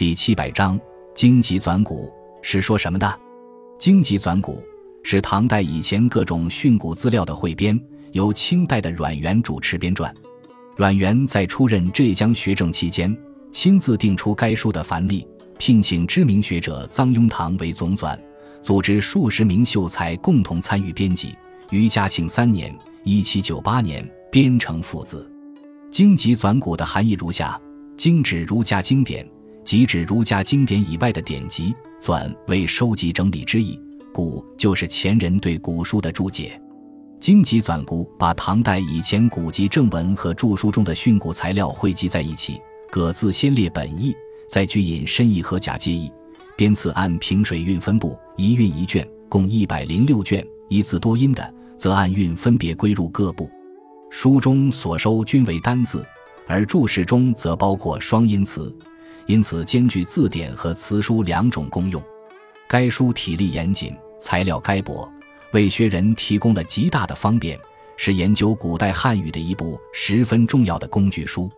第七百章荆棘纂古是说什么的？荆棘纂古是唐代以前各种训诂资料的汇编，由清代的阮元主持编撰。阮元在出任浙江学政期间，亲自定出该书的范例，聘请知名学者臧庸堂为总纂，组织数十名秀才共同参与编辑。于嘉庆三年（一七九八年）编成父子。荆棘纂古的含义如下：经指儒家经典。即指儒家经典以外的典籍，纂为收集整理之意，古就是前人对古书的注解。经籍纂古把唐代以前古籍正文和著书中的训诂材料汇集在一起，各自先列本意，再据引申义和假借意，编次按平水韵分布，一韵一卷，共一百零六卷。一字多音的，则按韵分别归入各部。书中所收均为单字，而注释中则包括双音词。因此，兼具字典和词书两种功用。该书体例严谨，材料该薄，为学人提供了极大的方便，是研究古代汉语的一部十分重要的工具书。